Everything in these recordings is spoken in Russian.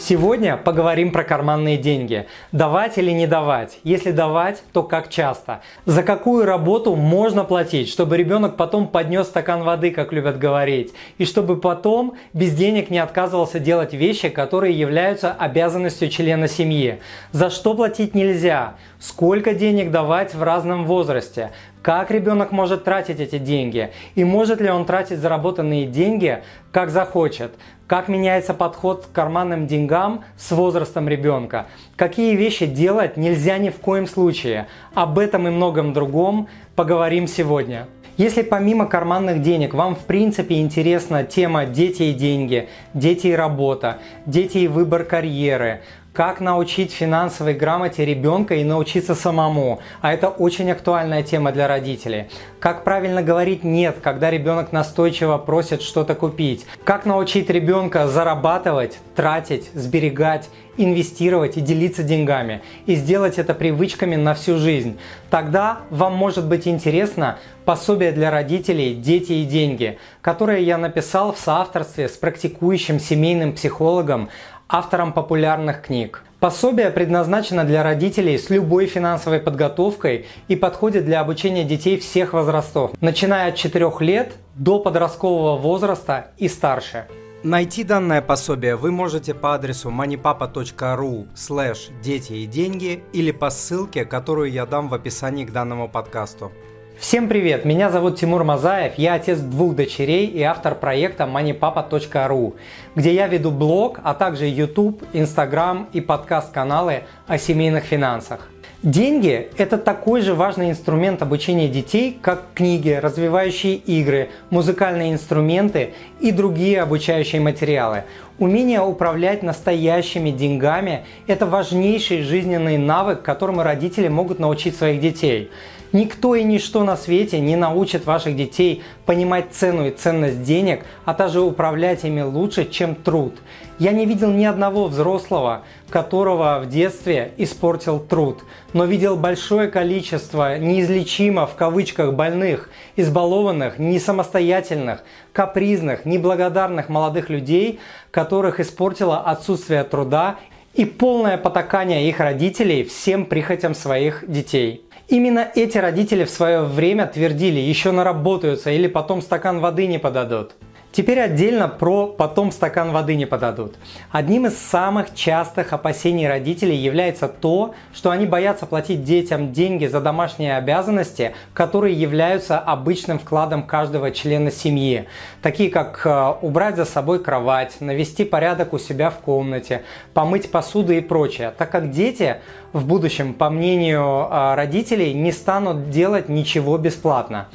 Сегодня поговорим про карманные деньги. Давать или не давать? Если давать, то как часто? За какую работу можно платить, чтобы ребенок потом поднес стакан воды, как любят говорить, и чтобы потом без денег не отказывался делать вещи, которые являются обязанностью члена семьи? За что платить нельзя? Сколько денег давать в разном возрасте? Как ребенок может тратить эти деньги? И может ли он тратить заработанные деньги, как захочет? Как меняется подход к карманным деньгам с возрастом ребенка? Какие вещи делать нельзя ни в коем случае? Об этом и многом другом поговорим сегодня. Если помимо карманных денег вам в принципе интересна тема дети и деньги, дети и работа, дети и выбор карьеры, как научить финансовой грамоте ребенка и научиться самому. А это очень актуальная тема для родителей. Как правильно говорить «нет», когда ребенок настойчиво просит что-то купить. Как научить ребенка зарабатывать, тратить, сберегать, инвестировать и делиться деньгами. И сделать это привычками на всю жизнь. Тогда вам может быть интересно пособие для родителей «Дети и деньги», которое я написал в соавторстве с практикующим семейным психологом автором популярных книг. Пособие предназначено для родителей с любой финансовой подготовкой и подходит для обучения детей всех возрастов, начиная от 4 лет до подросткового возраста и старше. Найти данное пособие вы можете по адресу moneypapa.ru слэш дети и деньги или по ссылке, которую я дам в описании к данному подкасту. Всем привет! Меня зовут Тимур Мазаев, я отец двух дочерей и автор проекта moneypapa.ru, где я веду блог, а также YouTube, Instagram и подкаст-каналы о семейных финансах. Деньги – это такой же важный инструмент обучения детей, как книги, развивающие игры, музыкальные инструменты и другие обучающие материалы. Умение управлять настоящими деньгами – это важнейший жизненный навык, которому родители могут научить своих детей – Никто и ничто на свете не научит ваших детей понимать цену и ценность денег, а также управлять ими лучше, чем труд. Я не видел ни одного взрослого, которого в детстве испортил труд, но видел большое количество неизлечимо в кавычках больных, избалованных, несамостоятельных, капризных, неблагодарных молодых людей, которых испортило отсутствие труда и полное потакание их родителей всем прихотям своих детей. Именно эти родители в свое время твердили, еще наработаются или потом стакан воды не подадут. Теперь отдельно про «потом стакан воды не подадут». Одним из самых частых опасений родителей является то, что они боятся платить детям деньги за домашние обязанности, которые являются обычным вкладом каждого члена семьи, такие как э, убрать за собой кровать, навести порядок у себя в комнате, помыть посуду и прочее, так как дети в будущем, по мнению э, родителей, не станут делать ничего бесплатно.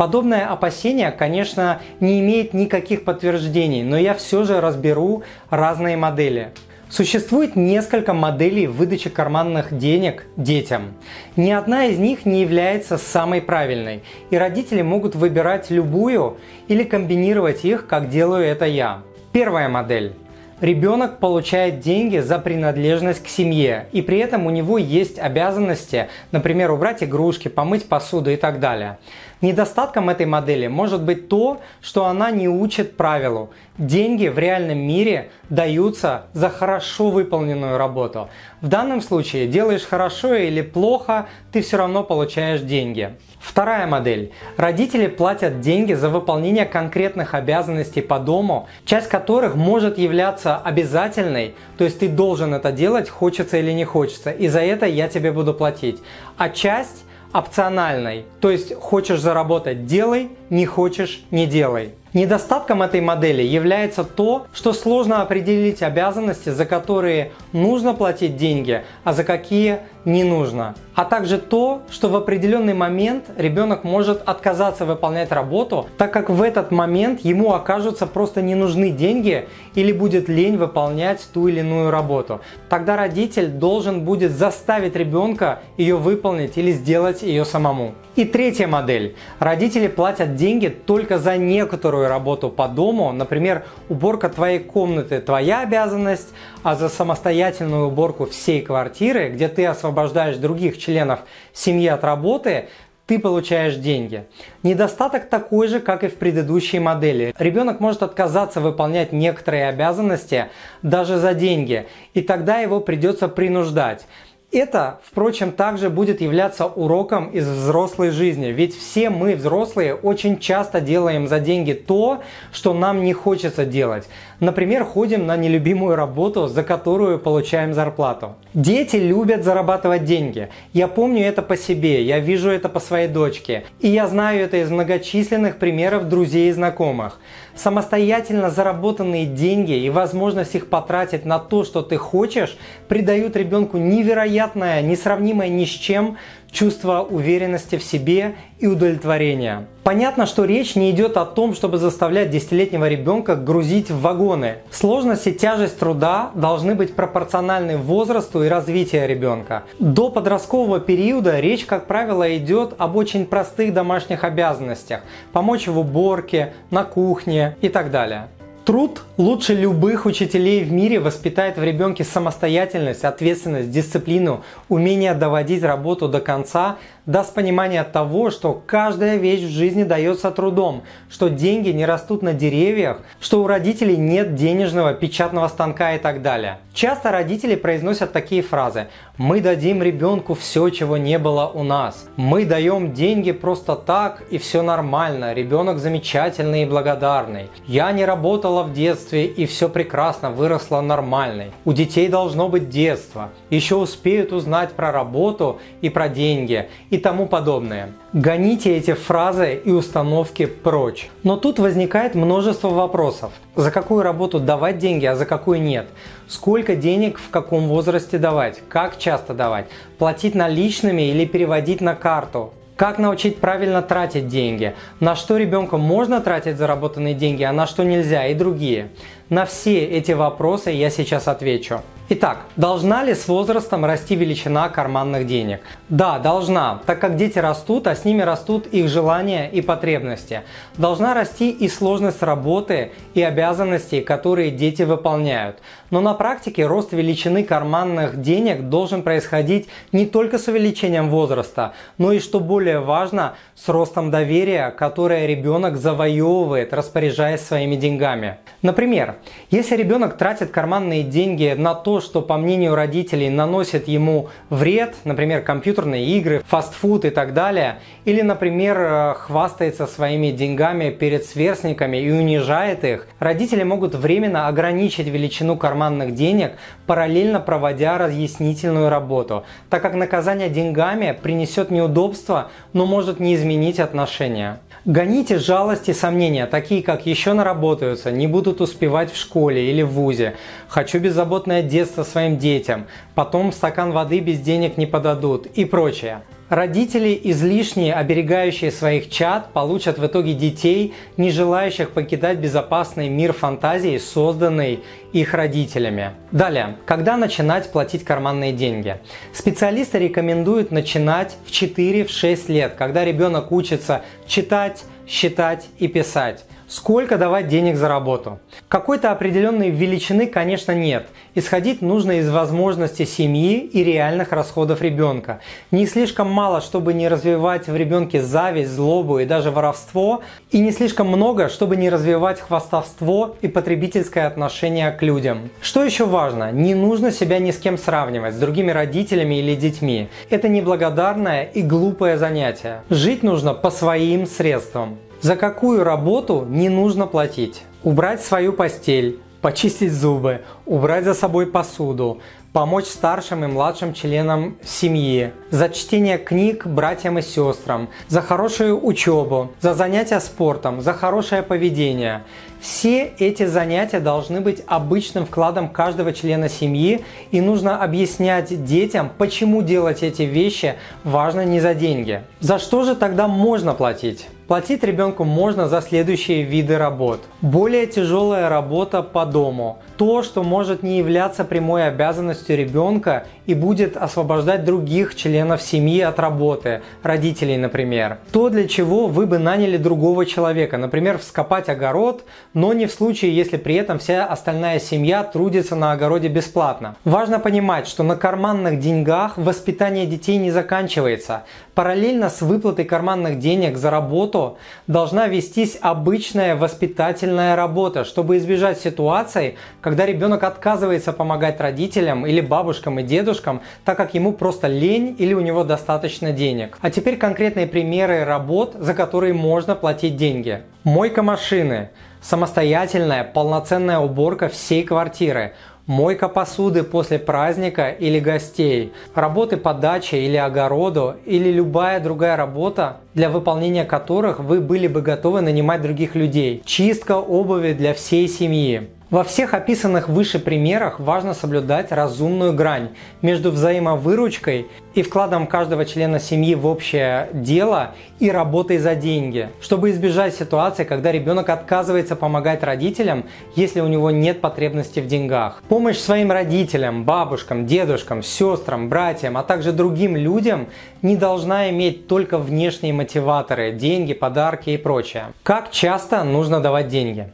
Подобное опасение, конечно, не имеет никаких подтверждений, но я все же разберу разные модели. Существует несколько моделей выдачи карманных денег детям. Ни одна из них не является самой правильной, и родители могут выбирать любую или комбинировать их, как делаю это я. Первая модель. Ребенок получает деньги за принадлежность к семье, и при этом у него есть обязанности, например, убрать игрушки, помыть посуду и так далее. Недостатком этой модели может быть то, что она не учит правилу. Деньги в реальном мире даются за хорошо выполненную работу. В данном случае делаешь хорошо или плохо, ты все равно получаешь деньги. Вторая модель. Родители платят деньги за выполнение конкретных обязанностей по дому, часть которых может являться обязательной, то есть ты должен это делать, хочется или не хочется, и за это я тебе буду платить. А часть опциональной. То есть хочешь заработать – делай, не хочешь – не делай. Недостатком этой модели является то, что сложно определить обязанности, за которые нужно платить деньги, а за какие не нужно. А также то, что в определенный момент ребенок может отказаться выполнять работу, так как в этот момент ему окажутся просто не нужны деньги или будет лень выполнять ту или иную работу. Тогда родитель должен будет заставить ребенка ее выполнить или сделать ее самому. И третья модель. Родители платят деньги только за некоторую работу по дому. Например, уборка твоей комнаты – твоя обязанность, а за самостоятельную уборку всей квартиры, где ты освобождаешь других членов семьи от работы, ты получаешь деньги. Недостаток такой же, как и в предыдущей модели. Ребенок может отказаться выполнять некоторые обязанности даже за деньги, и тогда его придется принуждать. Это, впрочем, также будет являться уроком из взрослой жизни, ведь все мы, взрослые, очень часто делаем за деньги то, что нам не хочется делать. Например, ходим на нелюбимую работу, за которую получаем зарплату. Дети любят зарабатывать деньги. Я помню это по себе, я вижу это по своей дочке. И я знаю это из многочисленных примеров друзей и знакомых. Самостоятельно заработанные деньги и возможность их потратить на то, что ты хочешь, придают ребенку невероятное, несравнимое ни с чем чувство уверенности в себе и удовлетворения. Понятно, что речь не идет о том, чтобы заставлять десятилетнего ребенка грузить в вагоны. Сложность и тяжесть труда должны быть пропорциональны возрасту и развитию ребенка. До подросткового периода речь, как правило, идет об очень простых домашних обязанностях – помочь в уборке, на кухне и так далее. Труд лучше любых учителей в мире воспитает в ребенке самостоятельность, ответственность, дисциплину, умение доводить работу до конца, даст понимание того, что каждая вещь в жизни дается трудом, что деньги не растут на деревьях, что у родителей нет денежного печатного станка и так далее. Часто родители произносят такие фразы. «Мы дадим ребенку все, чего не было у нас», «Мы даем деньги просто так и все нормально, ребенок замечательный и благодарный», «Я не работала в детстве и все прекрасно, выросла нормальной», «У детей должно быть детство», «Еще успеют узнать про работу и про деньги» и тому подобное. Гоните эти фразы и установки прочь. Но тут возникает множество вопросов. За какую работу давать деньги, а за какую нет? Сколько денег в каком возрасте давать? Как часто давать? Платить наличными или переводить на карту? Как научить правильно тратить деньги? На что ребенку можно тратить заработанные деньги, а на что нельзя и другие? На все эти вопросы я сейчас отвечу. Итак, должна ли с возрастом расти величина карманных денег? Да, должна, так как дети растут, а с ними растут их желания и потребности. Должна расти и сложность работы и обязанностей, которые дети выполняют. Но на практике рост величины карманных денег должен происходить не только с увеличением возраста, но и, что более важно, с ростом доверия, которое ребенок завоевывает, распоряжаясь своими деньгами. Например, если ребенок тратит карманные деньги на то, что, по мнению родителей, наносит ему вред, например, компьютерные игры, фастфуд и так далее, или, например, э, хвастается своими деньгами перед сверстниками и унижает их, родители могут временно ограничить величину карманных денег, параллельно проводя разъяснительную работу, так как наказание деньгами принесет неудобства, но может не изменить отношения. Гоните жалость и сомнения, такие как «еще наработаются», «не будут успевать в школе или в ВУЗе», «хочу беззаботное детство своим детям», «потом стакан воды без денег не подадут» и прочее. Родители, излишне оберегающие своих чад, получат в итоге детей, не желающих покидать безопасный мир фантазии, созданный их родителями. Далее, когда начинать платить карманные деньги? Специалисты рекомендуют начинать в 4-6 лет, когда ребенок учится читать, считать и писать. Сколько давать денег за работу? Какой-то определенной величины, конечно, нет. Исходить нужно из возможностей семьи и реальных расходов ребенка. Не слишком мало, чтобы не развивать в ребенке зависть, злобу и даже воровство, и не слишком много, чтобы не развивать хвастовство и потребительское отношение к людям. Что еще важно? Не нужно себя ни с кем сравнивать, с другими родителями или детьми. Это неблагодарное и глупое занятие. Жить нужно по своим средствам. За какую работу не нужно платить? Убрать свою постель, почистить зубы, убрать за собой посуду, помочь старшим и младшим членам семьи, за чтение книг братьям и сестрам, за хорошую учебу, за занятия спортом, за хорошее поведение. Все эти занятия должны быть обычным вкладом каждого члена семьи, и нужно объяснять детям, почему делать эти вещи важно не за деньги. За что же тогда можно платить? Платить ребенку можно за следующие виды работ. Более тяжелая работа по дому. То, что может не являться прямой обязанностью ребенка и будет освобождать других членов семьи от работы, родителей, например. То, для чего вы бы наняли другого человека, например, вскопать огород, но не в случае, если при этом вся остальная семья трудится на огороде бесплатно. Важно понимать, что на карманных деньгах воспитание детей не заканчивается. Параллельно с выплатой карманных денег за работу должна вестись обычная воспитательная работа, чтобы избежать ситуаций, когда ребенок отказывается помогать родителям или бабушкам и дедушкам, так как ему просто лень или у него достаточно денег. А теперь конкретные примеры работ, за которые можно платить деньги. Мойка машины, самостоятельная полноценная уборка всей квартиры, мойка посуды после праздника или гостей, работы по даче или огороду или любая другая работа, для выполнения которых вы были бы готовы нанимать других людей, чистка обуви для всей семьи. Во всех описанных выше примерах важно соблюдать разумную грань между взаимовыручкой и вкладом каждого члена семьи в общее дело и работой за деньги, чтобы избежать ситуации, когда ребенок отказывается помогать родителям, если у него нет потребности в деньгах. Помощь своим родителям, бабушкам, дедушкам, сестрам, братьям, а также другим людям не должна иметь только внешние мотиваторы – деньги, подарки и прочее. Как часто нужно давать деньги?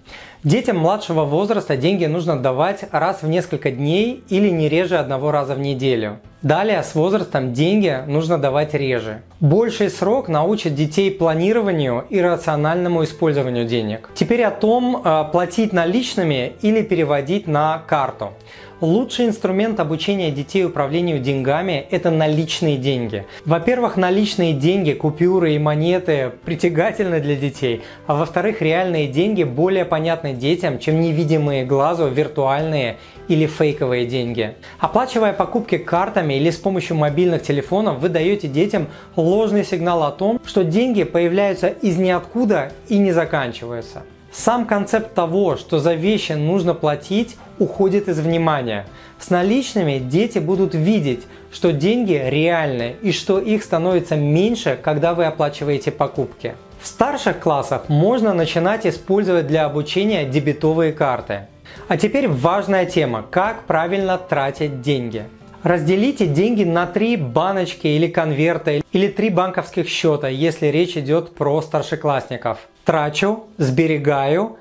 Детям младшего возраста деньги нужно давать раз в несколько дней или не реже одного раза в неделю. Далее с возрастом деньги нужно давать реже. Больший срок научит детей планированию и рациональному использованию денег. Теперь о том, э, платить наличными или переводить на карту. Лучший инструмент обучения детей управлению деньгами – это наличные деньги. Во-первых, наличные деньги, купюры и монеты притягательны для детей, а во-вторых, реальные деньги более понятны детям, чем невидимые глазу виртуальные или фейковые деньги. Оплачивая покупки картами или с помощью мобильных телефонов, вы даете детям ложный сигнал о том, что деньги появляются из ниоткуда и не заканчиваются. Сам концепт того, что за вещи нужно платить, уходит из внимания. С наличными дети будут видеть, что деньги реальны и что их становится меньше, когда вы оплачиваете покупки. В старших классах можно начинать использовать для обучения дебетовые карты. А теперь важная тема – как правильно тратить деньги. Разделите деньги на три баночки или конверта или три банковских счета, если речь идет про старшеклассников. Трачу, сберегаю,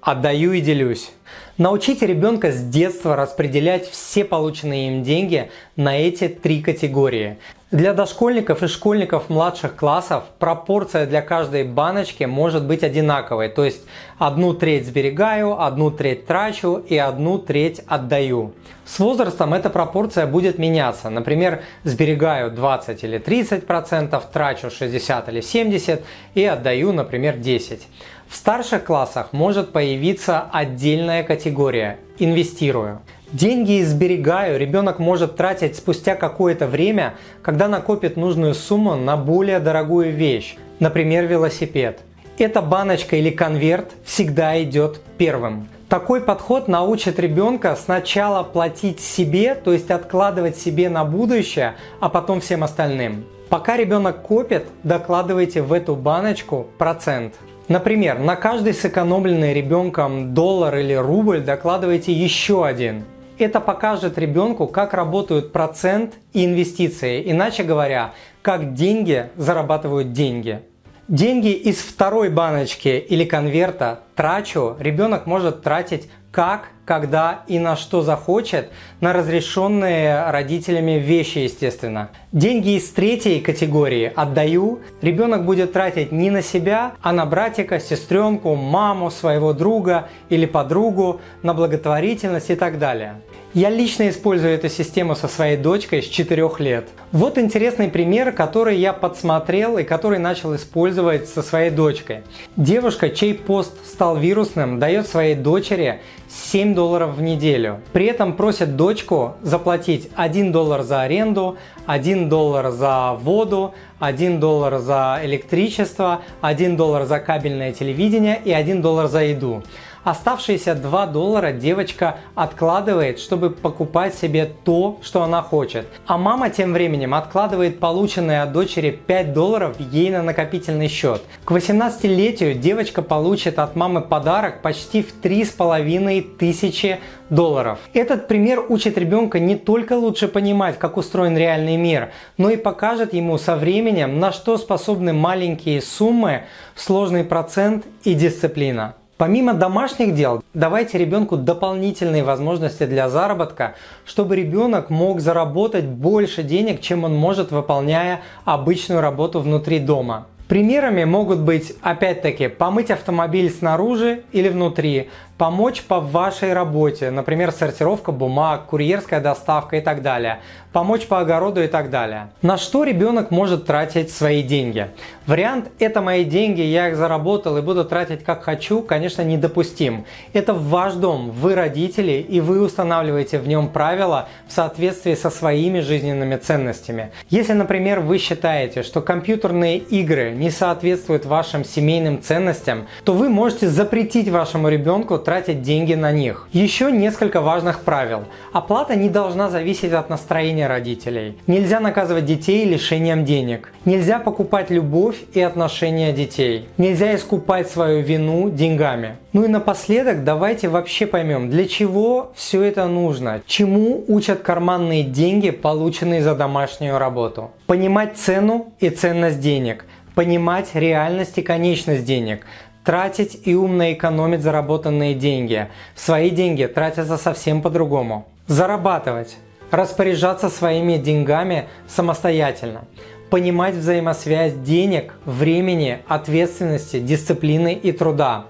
отдаю и делюсь. Научите ребенка с детства распределять все полученные им деньги на эти три категории. Для дошкольников и школьников младших классов пропорция для каждой баночки может быть одинаковой, то есть одну треть сберегаю, одну треть трачу и одну треть отдаю. С возрастом эта пропорция будет меняться. Например, сберегаю 20 или 30 процентов, трачу 60 или 70 и отдаю, например, 10. В старших классах может появиться отдельная категория – инвестирую. Деньги сберегаю ребенок может тратить спустя какое-то время, когда накопит нужную сумму на более дорогую вещь, например, велосипед. Эта баночка или конверт всегда идет первым. Такой подход научит ребенка сначала платить себе, то есть откладывать себе на будущее, а потом всем остальным. Пока ребенок копит, докладывайте в эту баночку процент. Например, на каждый сэкономленный ребенком доллар или рубль докладывайте еще один. Это покажет ребенку, как работают процент и инвестиции, иначе говоря, как деньги зарабатывают деньги. Деньги из второй баночки или конверта трачу ребенок может тратить как, когда и на что захочет, на разрешенные родителями вещи, естественно. Деньги из третьей категории отдаю, ребенок будет тратить не на себя, а на братика, сестренку, маму, своего друга или подругу, на благотворительность и так далее. Я лично использую эту систему со своей дочкой с 4 лет. Вот интересный пример, который я подсмотрел и который начал использовать со своей дочкой. Девушка, чей пост стал вирусным, дает своей дочери 7 долларов в неделю. При этом просит дочку заплатить 1 доллар за аренду, 1 доллар за воду, 1 доллар за электричество, 1 доллар за кабельное телевидение и 1 доллар за еду. Оставшиеся 2 доллара девочка откладывает, чтобы покупать себе то, что она хочет. А мама тем временем откладывает полученные от дочери 5 долларов ей на накопительный счет. К 18-летию девочка получит от мамы подарок почти в 3,5 тысячи долларов. Этот пример учит ребенка не только лучше понимать, как устроен реальный мир, но и покажет ему со временем, на что способны маленькие суммы, сложный процент и дисциплина. Помимо домашних дел, давайте ребенку дополнительные возможности для заработка, чтобы ребенок мог заработать больше денег, чем он может, выполняя обычную работу внутри дома. Примерами могут быть, опять-таки, помыть автомобиль снаружи или внутри, помочь по вашей работе, например, сортировка бумаг, курьерская доставка и так далее, помочь по огороду и так далее. На что ребенок может тратить свои деньги? Вариант «это мои деньги, я их заработал и буду тратить как хочу» конечно недопустим. Это ваш дом, вы родители и вы устанавливаете в нем правила в соответствии со своими жизненными ценностями. Если, например, вы считаете, что компьютерные игры не соответствуют вашим семейным ценностям, то вы можете запретить вашему ребенку тратить деньги на них. Еще несколько важных правил. Оплата не должна зависеть от настроения родителей. Нельзя наказывать детей лишением денег. Нельзя покупать любовь и отношения детей. Нельзя искупать свою вину деньгами. Ну и напоследок давайте вообще поймем, для чего все это нужно, чему учат карманные деньги, полученные за домашнюю работу. Понимать цену и ценность денег, понимать реальность и конечность денег, тратить и умно экономить заработанные деньги. Свои деньги тратятся совсем по-другому. Зарабатывать. Распоряжаться своими деньгами самостоятельно. Понимать взаимосвязь денег, времени, ответственности, дисциплины и труда.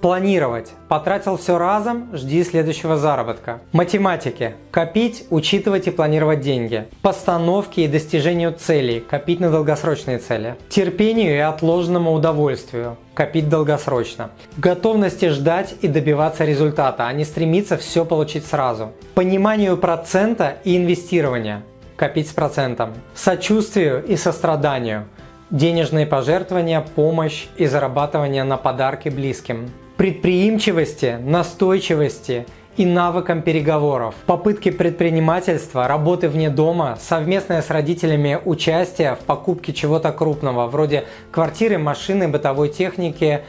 Планировать. Потратил все разом, жди следующего заработка. Математики. Копить, учитывать и планировать деньги. Постановки и достижению целей. Копить на долгосрочные цели. Терпению и отложенному удовольствию. Копить долгосрочно. Готовности ждать и добиваться результата, а не стремиться все получить сразу. Пониманию процента и инвестирования. Копить с процентом. Сочувствию и состраданию денежные пожертвования, помощь и зарабатывание на подарки близким предприимчивости, настойчивости и навыкам переговоров, попытки предпринимательства, работы вне дома, совместное с родителями участие в покупке чего-то крупного, вроде квартиры, машины, бытовой техники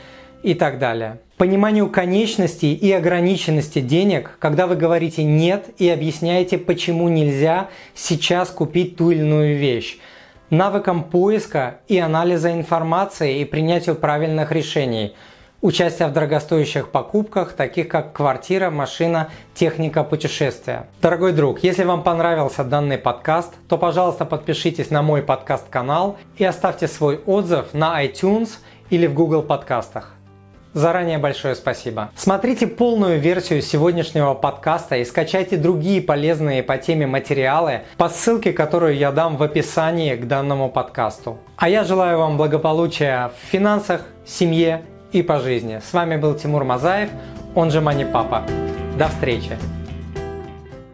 и так далее. Пониманию конечностей и ограниченности денег, когда вы говорите «нет» и объясняете, почему нельзя сейчас купить ту или иную вещь. Навыкам поиска и анализа информации и принятию правильных решений – Участие в дорогостоящих покупках, таких как квартира, машина, техника, путешествия. Дорогой друг, если вам понравился данный подкаст, то, пожалуйста, подпишитесь на мой подкаст-канал и оставьте свой отзыв на iTunes или в Google подкастах. Заранее большое спасибо. Смотрите полную версию сегодняшнего подкаста и скачайте другие полезные по теме материалы по ссылке, которую я дам в описании к данному подкасту. А я желаю вам благополучия в финансах, семье и по жизни. С вами был Тимур Мазаев, он же Мани Папа. До встречи!